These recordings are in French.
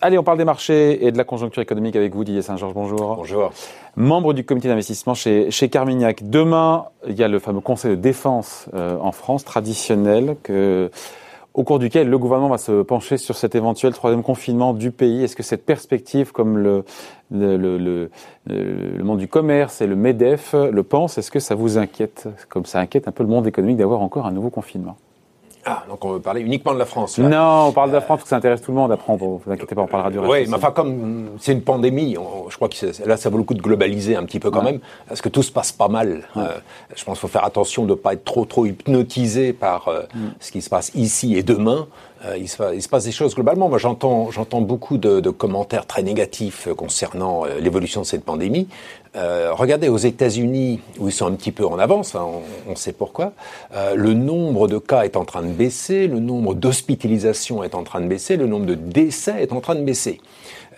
Allez, on parle des marchés et de la conjoncture économique avec vous, Didier Saint-Georges. Bonjour. Bonjour. Membre du comité d'investissement chez, chez Carmignac. Demain, il y a le fameux conseil de défense euh, en France, traditionnel, que, au cours duquel le gouvernement va se pencher sur cet éventuel troisième confinement du pays. Est-ce que cette perspective, comme le, le, le, le, monde du commerce et le MEDEF le pensent, est-ce que ça vous inquiète, comme ça inquiète un peu le monde économique d'avoir encore un nouveau confinement ah, donc on veut parler uniquement de la France. Non, on parle de la France parce que ça intéresse tout le monde. Après, vous inquiétez pas, on parlera du reste. Oui, mais enfin, comme c'est une pandémie, je crois que là, ça vaut le coup de globaliser un petit peu quand même, parce que tout se passe pas mal. Euh, je pense qu'il faut faire attention de ne pas être trop, trop hypnotisé par euh, mm. ce qui se passe ici et demain. Euh, il, se, passe des choses globalement. Moi, j'entends, beaucoup de, commentaires très négatifs concernant l'évolution de cette pandémie. Euh, regardez aux États-Unis, où ils sont un petit peu en avance, hein, on, sait pourquoi, euh, le nombre de cas est en train de baisser, le nombre d'hospitalisations est en train de baisser, le nombre de décès est en train de baisser.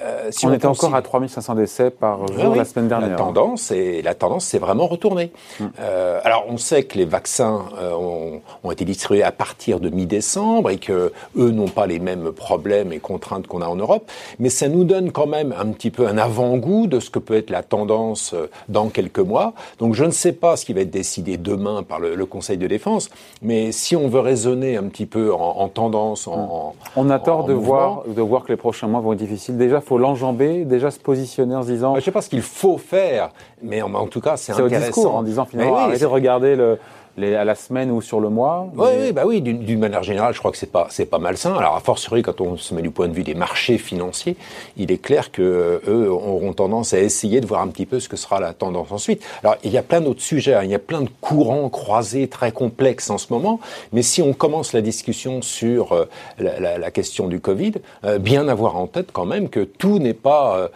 Euh, si on, était encore à 3500 décès par jour la semaine dernière. La tendance, et la tendance s'est vraiment retournée. Mm. Euh, alors, on sait que les vaccins euh, ont, ont, été distribués à partir de mi-décembre et que eux n'ont pas les mêmes problèmes et contraintes qu'on a en Europe, mais ça nous donne quand même un petit peu un avant-goût de ce que peut être la tendance dans quelques mois. Donc, je ne sais pas ce qui va être décidé demain par le, le Conseil de défense, mais si on veut raisonner un petit peu en, en tendance, en, on a tort de voir de voir que les prochains mois vont être difficiles. Déjà, faut l'enjamber, déjà se positionner en se disant. Je ne sais pas ce qu'il faut faire, mais en, tout cas, c'est intéressant. C'est au discours en disant finalement, oui, arrêtez de regarder le, à la semaine ou sur le mois Oui, oui, bah oui d'une manière générale, je crois que c'est pas c'est pas malsain. Alors a fortiori quand on se met du point de vue des marchés financiers, il est clair que euh, eux auront tendance à essayer de voir un petit peu ce que sera la tendance ensuite. Alors il y a plein d'autres sujets, hein. il y a plein de courants croisés très complexes en ce moment, mais si on commence la discussion sur euh, la, la, la, question du Covid, euh, bien avoir en tête quand même que tout n'est pas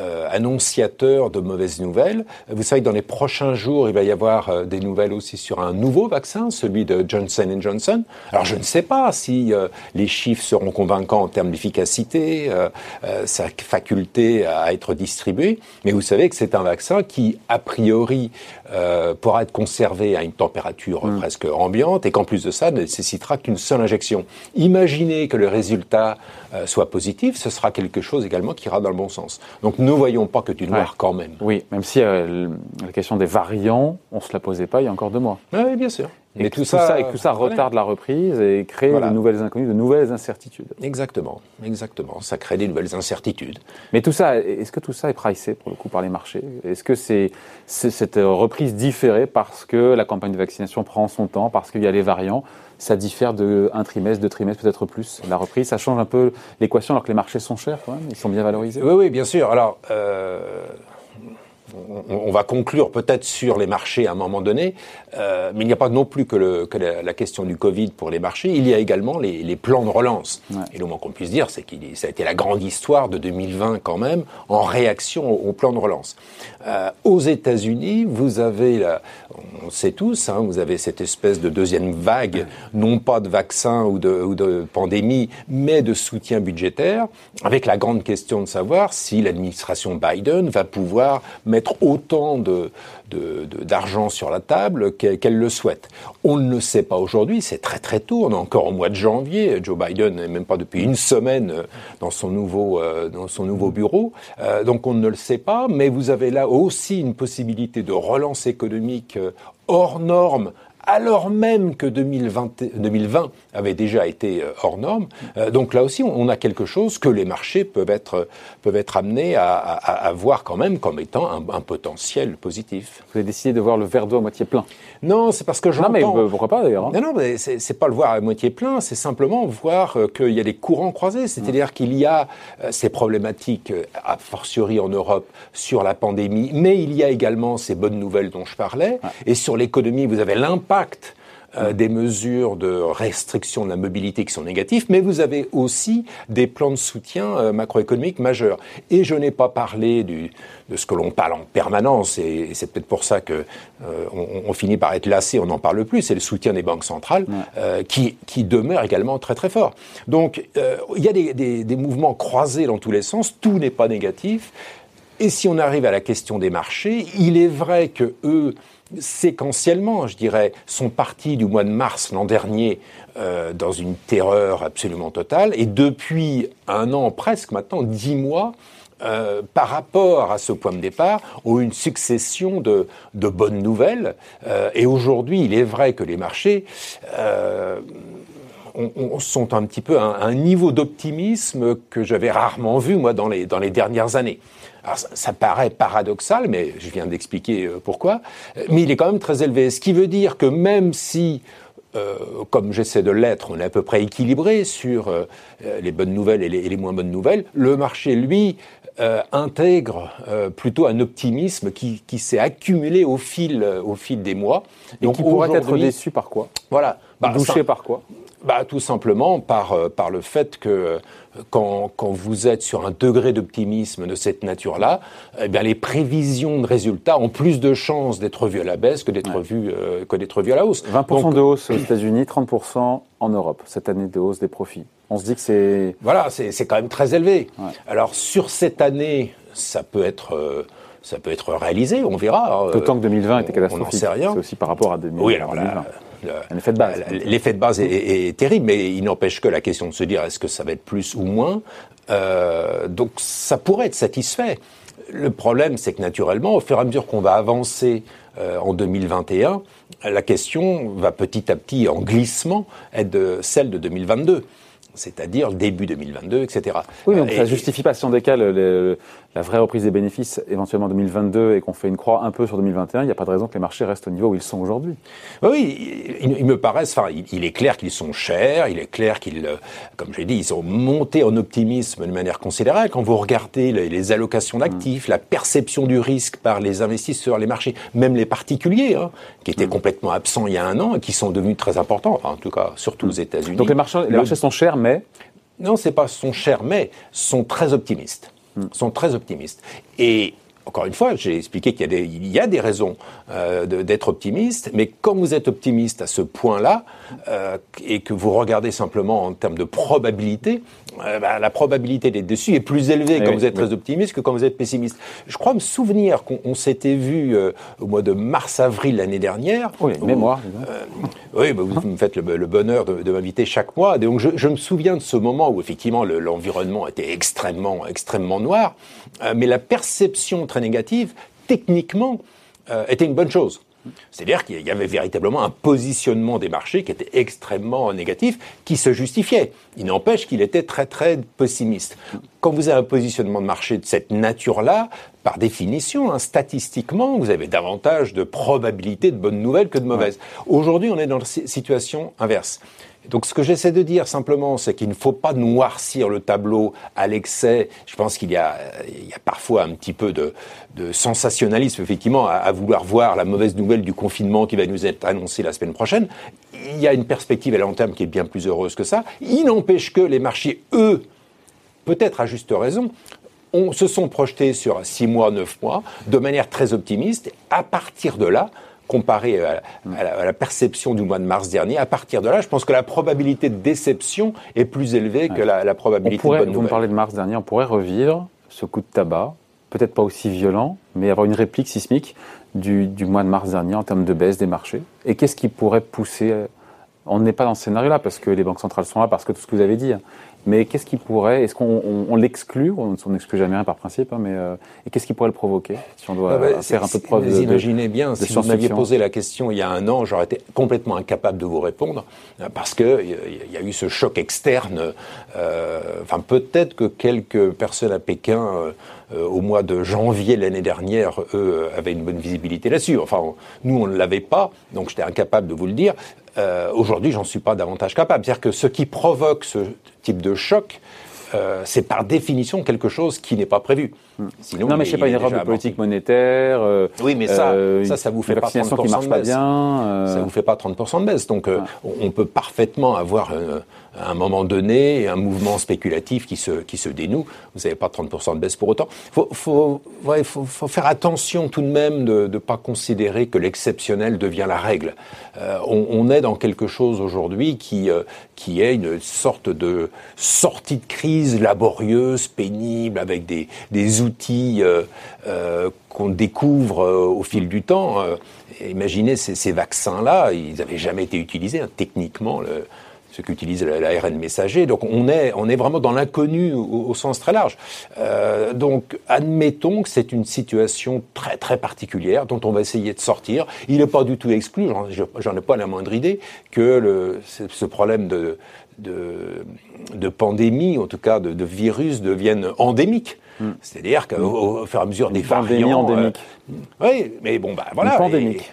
euh, annonciateur de mauvaises nouvelles. Vous savez que dans les prochains jours, il va y avoir euh, des nouvelles aussi sur un nouveau vaccin, celui de Johnson Johnson. Alors je ne sais pas si euh, les chiffres seront convaincants en termes d'efficacité, sa faculté à être distribué, mais vous savez que c'est un vaccin qui, a priori, pourra être conservé à une température mm. presque ambiante et qu'en plus de ça, ne nécessitera qu'une seule injection. Imaginez que le résultat soit positif, ce sera quelque chose également qui ira dans le bon sens. Donc ne voyons pas que du noir quand même. Oui, même si euh, la question des variants, on ne se la posait pas il y a encore deux mois. Oui, bien sûr. Et, tout, ça, et tout ça retarde la reprise et crée de nouvelles inconnues, de nouvelles incertitudes. Exactement, exactement. Ça crée des nouvelles incertitudes. Mais tout ça, est-ce que tout ça est pricé pour le coup par les marchés? Est-ce que c'est cette reprise différée parce que la campagne de vaccination prend son temps, parce qu'il y a les variants? Ça diffère de un trimestre, deux trimestres, peut-être plus. La reprise, ça change un peu l'équation alors que les marchés sont chers quand même, ils sont bien valorisés. Oui, oui, bien sûr. Alors, euh, on, va conclure peut-être sur les marchés à un moment donné, euh, mais il n'y a pas non plus que, le, que la, question du Covid pour les marchés, il y a également les, les plans de relance. Et le moins qu'on puisse dire, c'est que ça a été la grande histoire de 2020 quand même, en réaction au, plan de relance. Euh, aux États-Unis, vous avez, la, on sait tous, hein, vous avez cette espèce de deuxième vague, non pas de vaccin ou de, ou de pandémie, mais de soutien budgétaire, avec la grande question de savoir si l'administration Biden va pouvoir mettre autant d'argent sur la table qu'elle le souhaite. On ne le sait pas aujourd'hui, c'est très très tôt, on est encore au mois de janvier, Joe Biden n'est même pas depuis une semaine euh, dans son nouveau, euh, dans son nouveau bureau, euh, donc on ne le sait pas, mais vous avez là aussi une possibilité de relance économique hors norme alors même que 2020, 2020 avait déjà été euh, hors norme. Euh, donc là aussi, on a quelque chose que les marchés peuvent être, peuvent être amenés à, à, à voir quand même comme étant un, un, potentiel positif. Vous avez décidé de voir le verre d'eau à moitié plein Non, c'est parce que j'entends... Non, mais pourquoi pas d'ailleurs hein. Non, non, mais c'est pas le voir à moitié plein, c'est simplement voir euh, qu'il y a des courants croisés, c'est-à-dire qu'il y a ces problématiques, a fortiori en Europe, sur la pandémie, mais il y a également ces bonnes nouvelles dont je parlais, et sur l'économie, vous avez l'impact euh, des mesures de restriction de la mobilité qui sont négatives, mais vous avez aussi des plans de soutien euh, macroéconomiques majeurs. Et je n'ai pas parlé du, de ce que l'on parle en permanence, et, c'est peut-être pour ça que euh, on, on, finit par être lassé, on n'en parle plus, c'est le soutien des banques centrales qui, qui, demeure également très très fort. Donc il y a des, des, des mouvements croisés dans tous les sens, tout n'est pas négatif. Et si on arrive à la question des marchés, il est vrai que eux séquentiellement, je dirais, sont partis du mois de mars l'an dernier euh, dans une terreur absolument totale, et depuis un an presque maintenant, dix mois, euh, par rapport à ce point de départ, ont une succession de, de bonnes nouvelles. Euh, et aujourd'hui, il est vrai que les marchés euh, on, sont un petit peu à un, niveau d'optimisme que j'avais rarement vu, moi, dans les, dans les dernières années. Alors, ça, ça, paraît paradoxal, mais je viens d'expliquer euh, pourquoi. Mais il est quand même très élevé. Ce qui veut dire que même si euh, comme j'essaie de l'être, on est à peu près équilibré sur euh, les bonnes nouvelles et les, et les, moins bonnes nouvelles. Le marché, lui, euh, intègre euh, plutôt un optimisme qui, qui s'est accumulé au fil, au fil des mois. Et Donc, qui pourrait être déçu par quoi? Voilà. Bah, Douché par quoi? Bah, Tout simplement par, euh, par le fait que euh, quand, quand vous êtes sur un degré d'optimisme de cette nature-là, eh bien, les prévisions de résultats ont plus de chances d'être vues à la baisse que d'être ouais. vues, euh, que d'être vues à la hausse. 20% Donc, de hausse aux États-Unis, 30% en Europe, cette année de hausse des profits. On se dit que c'est... Voilà, c'est quand même très élevé. Ouais. Alors sur cette année, ça peut être... Euh, ça peut être réalisé, on verra. D'autant que 2020 était catastrophique. On n'en sait rien. C'est aussi par rapport à 2020. Oui, alors là, l'effet de base. L'effet de base est, est, est, terrible, mais il n'empêche que la question de se dire est-ce que ça va être plus ou moins. Euh, donc ça pourrait être satisfait. Le problème, c'est que naturellement, au fur et à mesure qu'on va avancer euh, en 2021, la question va petit à petit, en glissement, être de celle de 2022 c'est-à-dire début 2022, etc. Oui, donc et, ça ne justifie pas, si on décale la vraie reprise des bénéfices éventuellement en 2022 et qu'on fait une croix un peu sur 2021, il n'y a pas de raison que les marchés restent au niveau où ils sont aujourd'hui. Oui, il, il, me paraît, enfin, il, il est clair qu'ils sont chers, il est clair qu'ils, comme j'ai dit, ils ont monté en optimisme de manière considérable. Quand vous regardez les, les allocations d'actifs, mmh. la perception du risque par les investisseurs, les marchés, même les particuliers, hein, qui étaient mmh. complètement absents il y a un an et qui sont devenus très importants, enfin, en tout cas, surtout mmh. aux États-Unis. Donc les marchés, les marchés sont chers, mais non, c'est pas sont chers, mais sont très optimistes. Sont très optimistes. Et encore une fois, j'ai expliqué qu'il y, y, a des raisons euh, d'être optimiste, mais quand vous êtes optimiste à ce point-là, euh, et que vous regardez simplement en termes de probabilité, euh, bah, la probabilité d'être dessus est plus élevée et quand oui, vous êtes oui. très optimiste que quand vous êtes pessimiste. Je crois me souvenir qu'on s'était vu au mois de mars-avril l'année dernière. Oui, où, mémoire. oui, bah, vous me faites le, le bonheur de, de m'inviter chaque mois. Donc je, je, me souviens de ce moment où effectivement l'environnement le, était extrêmement, extrêmement noir, mais la perception très négative, techniquement, euh, était une bonne chose. C'est-à-dire qu'il y avait véritablement un positionnement des marchés qui était extrêmement négatif, qui se justifiait. Il n'empêche qu'il était très très pessimiste. Quand vous avez un positionnement de marché de cette nature-là, par définition, hein, statistiquement, vous avez davantage de probabilité de bonnes nouvelles que de mauvaises. Ouais. Aujourd'hui, on est dans la situation inverse. Donc ce que j'essaie de dire simplement, c'est qu'il ne faut pas noircir le tableau à l'excès. Je pense qu'il y a, parfois un petit peu de, sensationnalisme, effectivement, à, vouloir voir la mauvaise nouvelle du confinement qui va nous être annoncée la semaine prochaine. Il y a une perspective à long terme qui est bien plus heureuse que ça. Il n'empêche que les marchés, eux, peut-être à juste raison, on, se sont projetés sur six mois, neuf mois, de manière très optimiste. À partir de là, comparé à, à, la, à, la, perception du mois de mars dernier, à partir de là, je pense que la probabilité de déception est plus élevée ouais. que la, la probabilité pourrait, de bonne Vous nouvelle. me parlez de mars dernier, on pourrait revivre ce coup de tabac, peut-être pas aussi violent, mais avoir une réplique sismique du, du mois de mars dernier en termes de baisse des marchés. Et qu'est-ce qui pourrait pousser On n'est pas dans ce scénario-là parce que les banques centrales sont là, parce que tout ce que vous avez dit. Hein. Mais qu'est-ce qui pourrait, est-ce qu'on on, on l'exclut On n'exclut jamais rien par principe, hein, mais euh, et qu'est-ce qui pourrait le provoquer Si on doit ah bah, faire un peu de preuve Vous de, imaginez bien, de si vous m'aviez posé la question il y a un an, j'aurais été complètement incapable de vous répondre euh, parce que il y a eu ce choc externe. Euh, enfin, peut-être que quelques personnes à Pékin. Euh, au mois de janvier l'année dernière, eux avaient une bonne visibilité là-dessus. Enfin, nous, on ne l'avait pas, donc j'étais incapable de vous le dire. Euh, Aujourd'hui, j'en suis pas davantage capable. C'est-à-dire que ce qui provoque ce type de choc, euh, c'est par définition quelque chose qui n'est pas prévu. Sinon, non, mais je sais pas, une erreur de politique monétaire. Euh, oui, mais ça, euh, ça, ça vous fait pas 30% qui marche de baisse. bien. euh, Ça vous fait pas 30% de baisse. Donc, euh, on peut parfaitement avoir euh, à un moment donné un mouvement spéculatif qui se qui se dénoue. Vous n'avez pas 30% de baisse pour autant. Faut faut ouais, faut, faut faire attention tout de même de ne pas considérer que l'exceptionnel devient la règle. Euh, on, on, est dans quelque chose aujourd'hui qui euh, qui est une sorte de sortie de crise laborieuse, pénible, avec des des outils outils qu'on découvre au fil du temps. imaginez ces, vaccins-là, ils n'avaient jamais été utilisés hein, techniquement. Le, ce qu'utilise l'ARN messager. Donc on est, on est vraiment dans l'inconnu au, sens très large. Euh, donc admettons que c'est une situation très très particulière dont on va essayer de sortir. Il n'est pas du tout exclu, j'en ai pas la moindre idée, que ce problème de, pandémie, en tout cas de virus, devienne endémique. Hmm. C'est-à-dire qu'au fur et à mesure des variants... endémique. Euh, oui, mais bon, bah voilà. Une pandémique.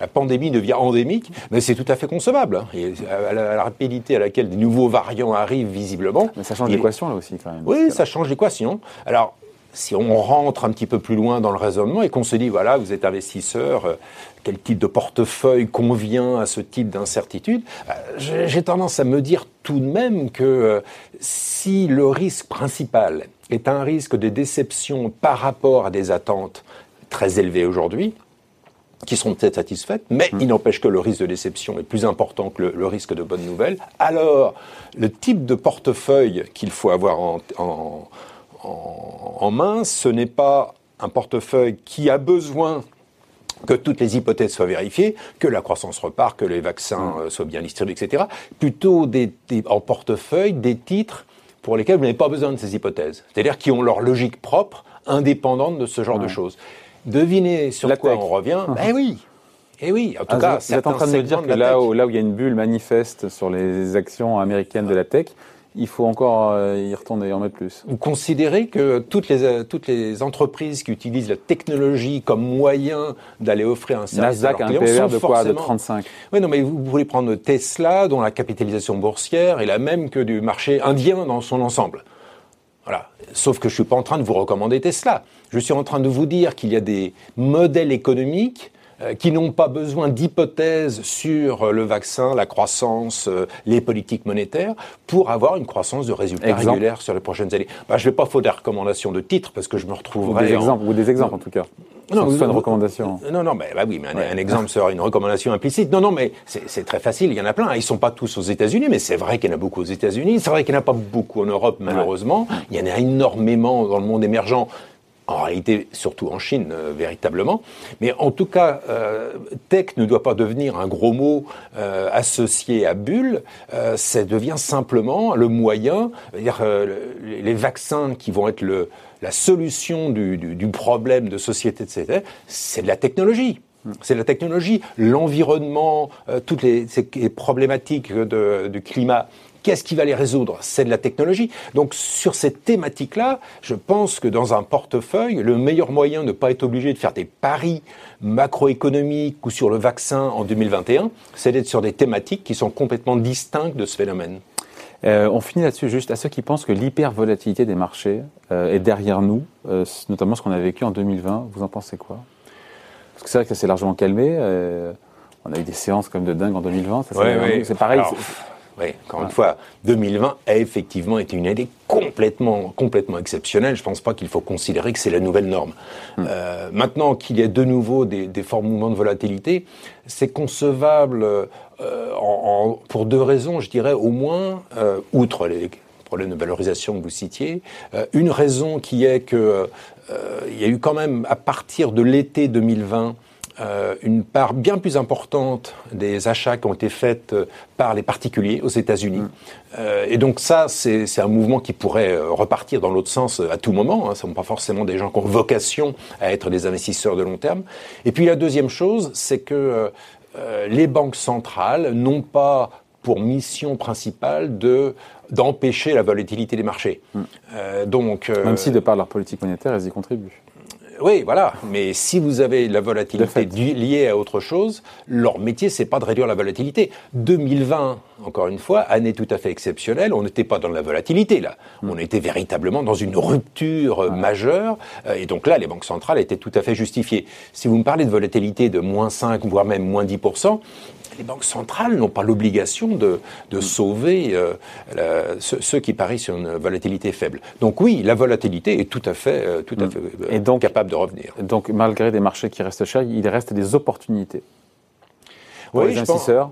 la pandémie devient endémique, mais c'est tout à fait concevable. Hein. Et à la, rapidité à laquelle des nouveaux variants arrivent visiblement. Mais ça change l'équation là aussi quand même. Oui, ça change l'équation. Alors, si on rentre un petit peu plus loin dans le raisonnement et qu'on se dit, voilà, vous êtes investisseur, euh, quel type de portefeuille convient à ce type d'incertitude, euh, j'ai tendance à me dire tout de même que euh, si le risque principal est un risque de déception par rapport à des attentes très élevées aujourd'hui, qui seront peut-être satisfaites, mais hmm. il n'empêche que le risque de déception est plus important que le, risque de bonne nouvelle. Alors, le type de portefeuille qu'il faut avoir en, en, en, main, ce n'est pas un portefeuille qui a besoin que toutes les hypothèses soient vérifiées, que la croissance repart, que les vaccins euh, soient bien distribués, etc. Plutôt des, en portefeuille des titres pour lesquels vous n'avez pas besoin de ces hypothèses. C'est-à-dire qui ont leur logique propre, indépendante de ce genre de choses. Devinez sur quoi on revient. Ben oui. Eh oui, en tout ah, cas, vous êtes en train de me dire que là où, là où il y a une bulle manifeste sur les actions américaines de la tech, il faut encore euh, y retourner, en mettre plus. Vous considérez que toutes les, euh, toutes les entreprises qui utilisent la technologie comme moyen d'aller offrir un service Nasdaq à un PER de quoi? De 35 Oui, non, mais vous, voulez prendre Tesla, dont la capitalisation boursière est la même que du marché indien dans son ensemble. Voilà. Sauf que je suis pas en train de vous recommander Tesla. Je suis en train de vous dire qu'il y a des modèles économiques qui n'ont pas besoin d'hypothèses sur le vaccin, la croissance, euh, les politiques monétaires, pour avoir une croissance de résultats régulière sur les prochaines années. Bah, je ne vais pas faire des recommandations de titres parce que je me retrouverai... Ou des exemples, ou des exemples en tout cas. Non, une recommandation. Non, non, mais bah oui, mais un, exemple serait une recommandation implicite. Non, non, mais c'est très facile. Il y en a plein. Ils sont pas tous aux États-Unis, mais c'est vrai qu'il y en a beaucoup aux États-Unis. C'est vrai qu'il n'y en a pas beaucoup en Europe, malheureusement. Il y en a énormément dans le monde émergent en réalité surtout en Chine euh, véritablement. Mais en tout cas, euh, tech ne doit pas devenir un gros mot euh, associé à bulle, ça devient simplement le moyen, dire, les vaccins qui vont être le, la solution du, du, du problème de société, etc., c'est de la technologie. C'est la technologie, l'environnement, toutes les, problématiques de, du climat Qu'est-ce qui va les résoudre? C'est de la technologie. Donc sur cette thématique-là, je pense que dans un portefeuille, le meilleur moyen de ne pas être obligé de faire des paris macroéconomiques ou sur le vaccin en 2021, c'est d'être sur des thématiques qui sont complètement distinctes de ce phénomène. Euh, on finit là-dessus juste à ceux qui pensent que l'hypervolatilité des marchés euh, est derrière nous, euh, notamment ce qu'on a vécu en 2020. Vous en pensez quoi? Parce que c'est vrai que ça s'est largement calmé. on a eu des séances comme de dingue en 2020. c'est pareil. Oui, encore une fois, 2020 a effectivement été une année complètement, complètement exceptionnelle. Je ne pense pas qu'il faut considérer que c'est la nouvelle norme. Hmm. Euh, maintenant qu'il y a de nouveau des, des forts mouvements de volatilité, c'est concevable euh, en, pour deux raisons, je dirais au moins, euh, outre les problèmes de valorisation que vous citiez, euh, une raison qui est que euh, il y a eu quand même à partir de l'été 2020 euh, une part bien plus importante des achats qui ont été faits euh, par les particuliers aux États-Unis. Mm. Euh, et donc ça, c'est un mouvement qui pourrait repartir dans l'autre sens à tout moment. Hein. Ce ne sont pas forcément des gens qui ont vocation à être des investisseurs de long terme. Et puis la deuxième chose, c'est que les banques centrales n'ont pas pour mission principale de d'empêcher la volatilité des marchés. Mm. donc, Même si, de par leur politique monétaire, elles y contribuent. Oui, voilà. Mais si vous avez la volatilité liée à autre chose, leur métier, c'est pas de réduire la volatilité. 2020, encore une fois, année tout à fait exceptionnelle. On n'était pas dans la volatilité, là. Hmm. On était véritablement dans une rupture majeure. Euh, et donc là, les banques centrales étaient tout à fait justifiées. Si vous me parlez de volatilité de moins 5, voire même moins 10%, les banques centrales n'ont pas l'obligation de, de, sauver euh, ceux, qui parient sur une volatilité faible. Donc oui, la volatilité est tout à fait, euh, tout à mm. fait euh, Et donc, capable de revenir. Donc malgré des marchés qui restent chers, il reste des opportunités pour oui, les investisseurs.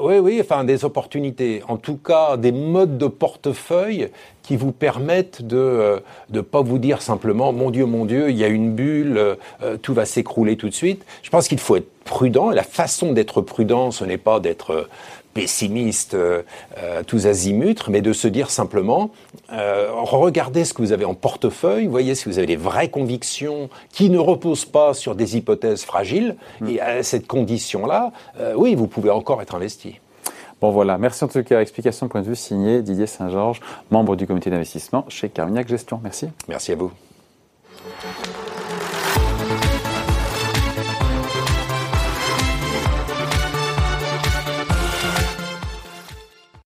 Oui, oui, enfin des opportunités. En tout cas, des modes de portefeuille qui vous permettent de ne pas vous dire simplement mon Dieu, mon Dieu, il y a une bulle, tout va s'écrouler tout de suite. Je pense qu'il faut être prudent. Et la façon d'être prudent, ce n'est pas d'être pessimiste euh, euh, tous azimuts, mais de se dire simplement, euh, regardez ce que vous avez en portefeuille, voyez si vous avez des vraies convictions qui ne reposent pas sur des hypothèses fragiles, mm. et à cette condition-là, euh, oui, vous pouvez encore être investi. Bon voilà, merci en tout cas. Explication de point de vue signé Didier Saint-Georges, membre du comité d'investissement chez Carmignac Gestion. Merci. Merci à vous.